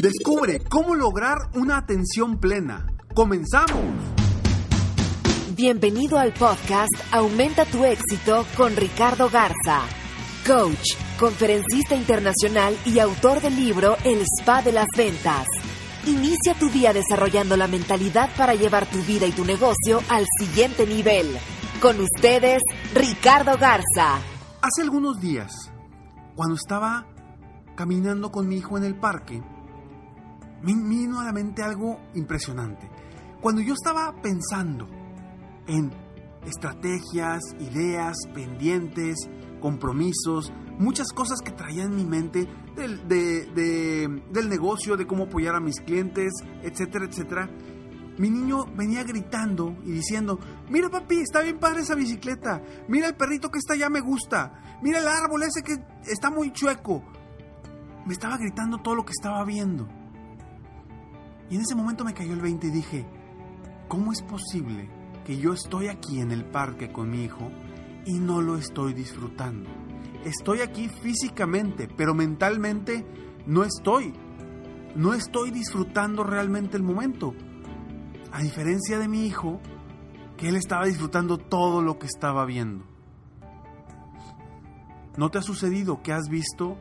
Descubre cómo lograr una atención plena. ¡Comenzamos! Bienvenido al podcast Aumenta tu éxito con Ricardo Garza, coach, conferencista internacional y autor del libro El Spa de las Ventas. Inicia tu día desarrollando la mentalidad para llevar tu vida y tu negocio al siguiente nivel. Con ustedes, Ricardo Garza. Hace algunos días, cuando estaba caminando con mi hijo en el parque, me vino a la mente algo impresionante. Cuando yo estaba pensando en estrategias, ideas, pendientes, compromisos, muchas cosas que traía en mi mente del, del negocio, de cómo apoyar a mis clientes, etcétera, etcétera. Mi niño venía gritando y diciendo, mira papi, está bien padre esa bicicleta, mira el perrito que está allá me gusta, mira el árbol ese que está muy chueco. Me estaba gritando todo lo que estaba viendo. Y en ese momento me cayó el 20 y dije, ¿cómo es posible que yo estoy aquí en el parque con mi hijo y no lo estoy disfrutando? Estoy aquí físicamente, pero mentalmente no estoy. No estoy disfrutando realmente el momento. A diferencia de mi hijo, que él estaba disfrutando todo lo que estaba viendo. ¿No te ha sucedido que has visto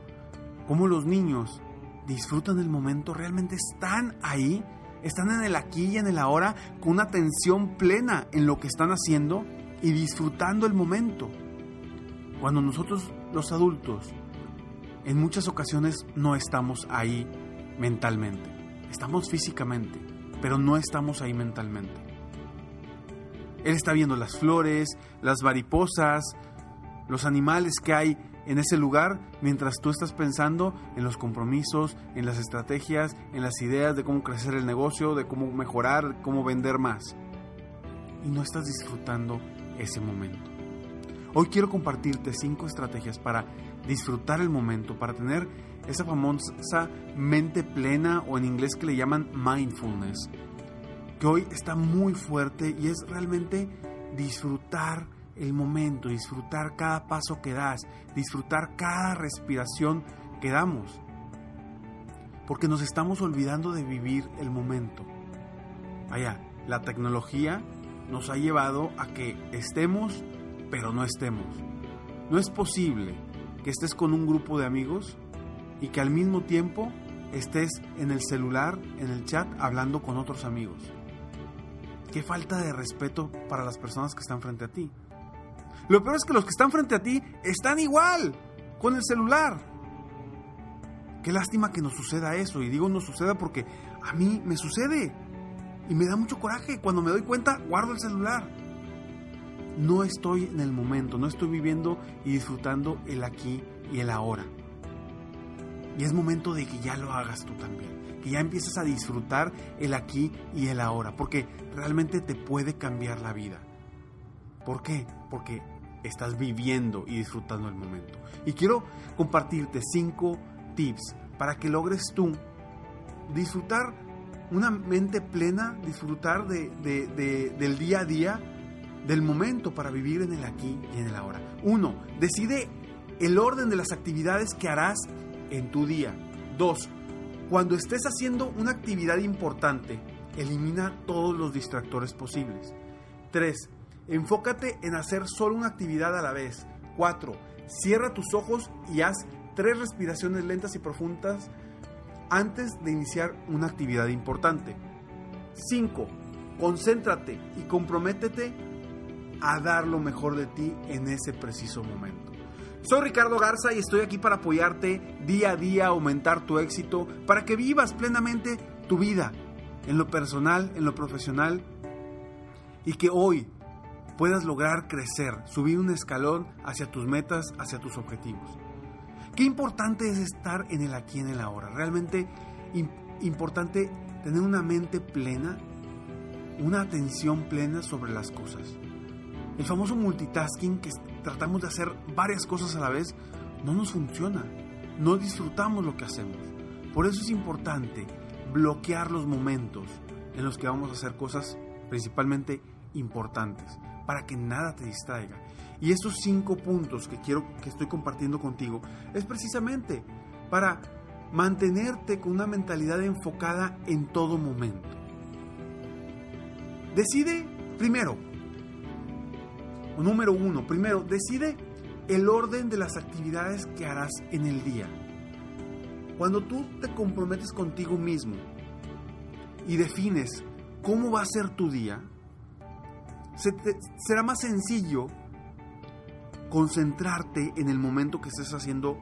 cómo los niños disfrutan el momento, realmente están ahí, están en el aquí y en el ahora con una atención plena en lo que están haciendo y disfrutando el momento. Cuando nosotros los adultos en muchas ocasiones no estamos ahí mentalmente, estamos físicamente, pero no estamos ahí mentalmente. Él está viendo las flores, las mariposas, los animales que hay en ese lugar mientras tú estás pensando en los compromisos, en las estrategias, en las ideas de cómo crecer el negocio, de cómo mejorar, cómo vender más. Y no estás disfrutando ese momento. Hoy quiero compartirte cinco estrategias para disfrutar el momento, para tener esa famosa mente plena o en inglés que le llaman mindfulness, que hoy está muy fuerte y es realmente disfrutar el momento, disfrutar cada paso que das, disfrutar cada respiración que damos. Porque nos estamos olvidando de vivir el momento. Vaya, la tecnología nos ha llevado a que estemos, pero no estemos. No es posible que estés con un grupo de amigos y que al mismo tiempo estés en el celular, en el chat, hablando con otros amigos. Qué falta de respeto para las personas que están frente a ti. Lo peor es que los que están frente a ti están igual, con el celular. Qué lástima que nos suceda eso. Y digo nos suceda porque a mí me sucede. Y me da mucho coraje. Cuando me doy cuenta, guardo el celular. No estoy en el momento, no estoy viviendo y disfrutando el aquí y el ahora. Y es momento de que ya lo hagas tú también. Que ya empieces a disfrutar el aquí y el ahora. Porque realmente te puede cambiar la vida. ¿Por qué? Porque estás viviendo y disfrutando el momento. Y quiero compartirte cinco tips para que logres tú disfrutar una mente plena, disfrutar de, del día a día, del momento para vivir en el aquí y en el ahora. Uno, decide el orden de las actividades que harás en tu día. Dos, cuando estés haciendo una actividad importante, elimina todos los distractores posibles. Tres, Enfócate en hacer solo una actividad a la vez. 4. Cierra tus ojos y haz tres respiraciones lentas y profundas antes de iniciar una actividad importante. 5. Concéntrate y comprométete a dar lo mejor de ti en ese preciso momento. Soy Ricardo Garza y estoy aquí para apoyarte día a día aumentar tu éxito, para que vivas plenamente tu vida, en lo personal, en lo profesional, y que hoy puedas lograr crecer, subir un escalón hacia tus metas, hacia tus objetivos. Qué importante es estar en el aquí, en el ahora. Realmente importante tener una mente plena, una atención plena sobre las cosas. El famoso multitasking, que tratamos de hacer varias cosas a la vez, no nos funciona. No disfrutamos lo que hacemos. Por eso es importante bloquear los momentos en los que vamos a hacer cosas principalmente importantes, para que nada te distraiga. Y esos cinco puntos que quiero que estoy compartiendo contigo es precisamente para mantenerte con una mentalidad enfocada en todo momento. Decide primero, número uno, primero, decide el orden de las actividades que harás en el día. Cuando tú te comprometes contigo mismo y defines cómo va a ser tu día, será más sencillo concentrarte en el momento que estés haciendo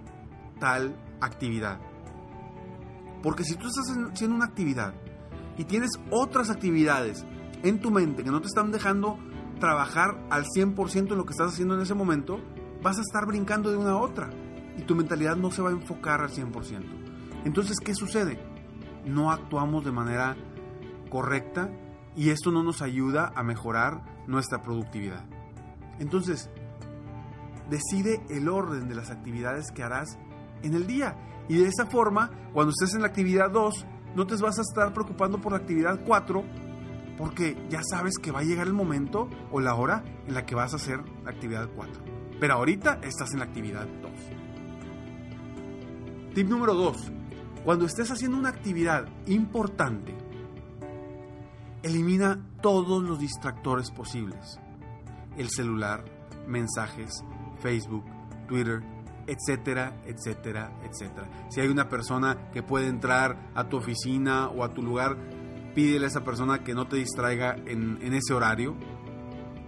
tal actividad. Porque si tú estás haciendo una actividad y tienes otras actividades en tu mente que no te están dejando trabajar al 100% en lo que estás haciendo en ese momento, vas a estar brincando de una a otra y tu mentalidad no se va a enfocar al 100%. Entonces, ¿qué sucede? No actuamos de manera correcta y esto no nos ayuda a mejorar nuestra productividad. Entonces, decide el orden de las actividades que harás en el día. Y de esa forma, cuando estés en la actividad 2, no te vas a estar preocupando por la actividad 4, porque ya sabes que va a llegar el momento o la hora en la que vas a hacer la actividad 4. Pero ahorita estás en la actividad 2. Tip número 2. Cuando estés haciendo una actividad importante, elimina todos los distractores posibles. El celular, mensajes, Facebook, Twitter, etcétera, etcétera, etcétera. Si hay una persona que puede entrar a tu oficina o a tu lugar, pídele a esa persona que no te distraiga en, en ese horario.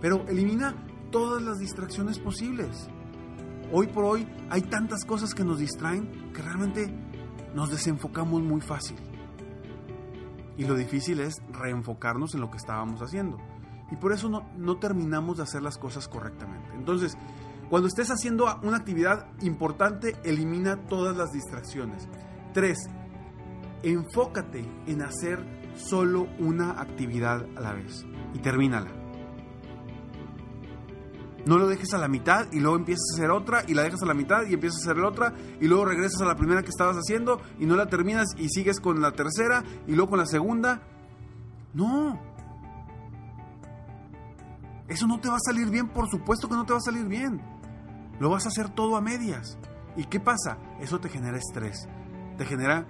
Pero elimina todas las distracciones posibles. Hoy por hoy hay tantas cosas que nos distraen que realmente nos desenfocamos muy fácil. Y lo difícil es reenfocarnos en lo que estábamos haciendo. Y por eso no, terminamos de hacer las cosas correctamente. Entonces, cuando estés haciendo una actividad importante, elimina todas las distracciones. 3. Enfócate en hacer solo una actividad a la vez y termínala. No lo dejes a la mitad y luego empiezas a hacer otra y la dejas a la mitad y empiezas a hacer la otra y luego regresas a la primera que estabas haciendo y no la terminas y sigues con la tercera y luego con la segunda. No. Eso no te va a salir bien, por supuesto que no te va a salir bien. Lo vas a hacer todo a medias. ¿Y qué pasa? Eso te genera estrés, te genera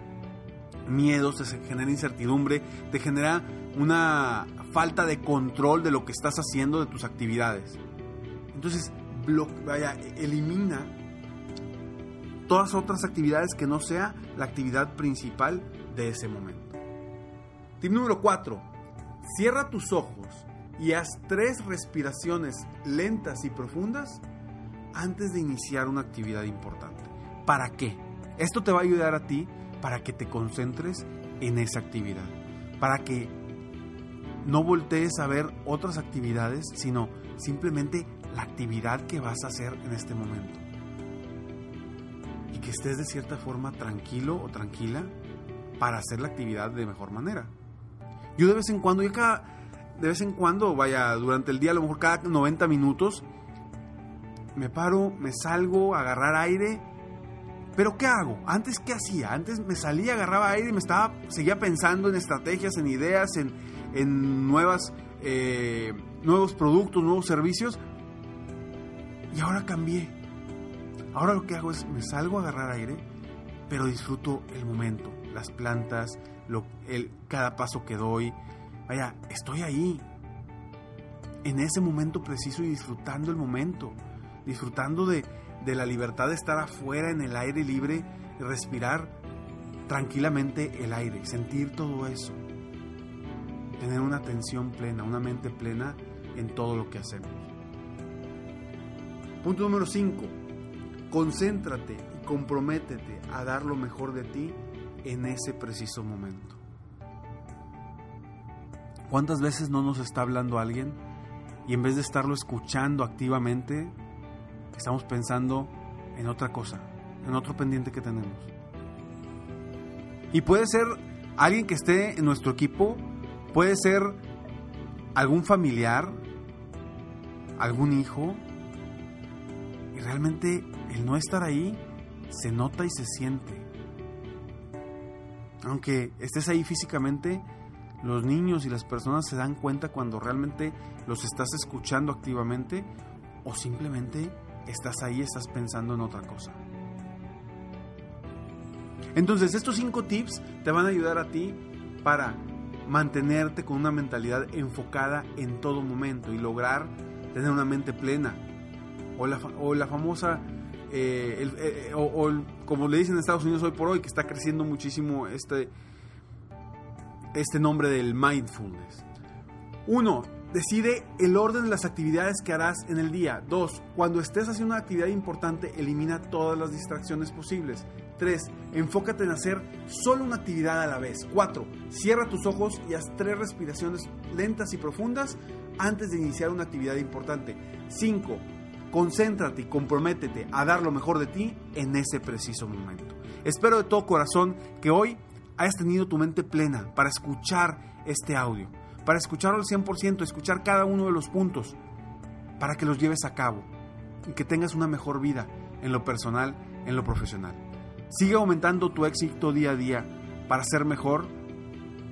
miedos, te genera incertidumbre, te genera una falta de control de lo que estás haciendo, de tus actividades. Entonces, elimina todas otras actividades que no sea la actividad principal de ese momento. Tip número 4. Cierra tus ojos y haz tres respiraciones lentas y profundas antes de iniciar una actividad importante. ¿Para qué? Esto te va a ayudar a ti para que te concentres en esa actividad, para que no voltees a ver otras actividades, sino simplemente la actividad que vas a hacer en este momento. Y que estés de cierta forma tranquilo o tranquila para hacer la actividad de mejor manera. Yo de vez en cuando, yo cada, de vez en cuando, vaya, durante el día, a lo mejor cada 90 minutos, me paro, me salgo a agarrar aire. Pero ¿qué hago? Antes ¿qué hacía? Antes me salía, agarraba aire y me estaba, seguía pensando en estrategias, en ideas, en, nuevas, eh, nuevos productos, nuevos servicios. Y ahora cambié. Ahora lo que hago es me salgo a agarrar aire, pero disfruto el momento, las plantas, el, cada paso que doy. Vaya, estoy ahí, en ese momento preciso y disfrutando el momento disfrutando de, la libertad de estar afuera en el aire libre, respirar tranquilamente el aire, sentir todo eso. Tener una atención plena, una mente plena en todo lo que hacemos. Punto número 5. Concéntrate y comprométete a dar lo mejor de ti en ese preciso momento. ¿Cuántas veces no nos está hablando alguien y en vez de estarlo escuchando activamente, estamos pensando en otra cosa, en otro pendiente que tenemos? Y puede ser alguien que esté en nuestro equipo, puede ser algún familiar, algún hijo, realmente el no estar ahí se nota y se siente. Aunque estés ahí físicamente, los niños y las personas se dan cuenta cuando realmente los estás escuchando activamente o simplemente estás ahí, estás pensando en otra cosa. Entonces, estos cinco tips te van a ayudar a ti para mantenerte con una mentalidad enfocada en todo momento y lograr tener una mente plena. O la, o la famosa, eh, eh, o, como le dicen en Estados Unidos hoy por hoy, que está creciendo muchísimo este, este nombre del mindfulness. Uno, decide el orden de las actividades que harás en el día. Dos, cuando estés haciendo una actividad importante, elimina todas las distracciones posibles. 3. Enfócate en hacer solo una actividad a la vez. 4. Cierra tus ojos y haz tres respiraciones lentas y profundas antes de iniciar una actividad importante. 5. Concéntrate y comprométete a dar lo mejor de ti en ese preciso momento. Espero de todo corazón que hoy hayas tenido tu mente plena para escuchar este audio, para escucharlo al 100%, escuchar cada uno de los puntos, para que los lleves a cabo y que tengas una mejor vida en lo personal, en lo profesional. Sigue aumentando tu éxito día a día para ser mejor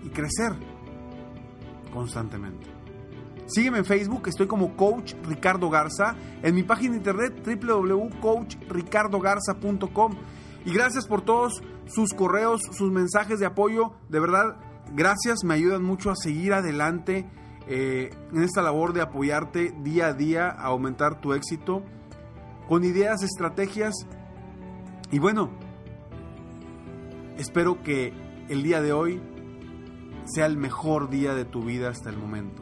y crecer constantemente. Sígueme en Facebook, estoy como Coach Ricardo Garza, en mi página de internet www.coachricardogarza.com. Y gracias por todos sus correos, sus mensajes de apoyo. De verdad, gracias, me ayudan mucho a seguir adelante eh, en esta labor de apoyarte día a día, a aumentar tu éxito con ideas, estrategias. Y bueno, Espero que el día de hoy sea el mejor día de tu vida hasta el momento.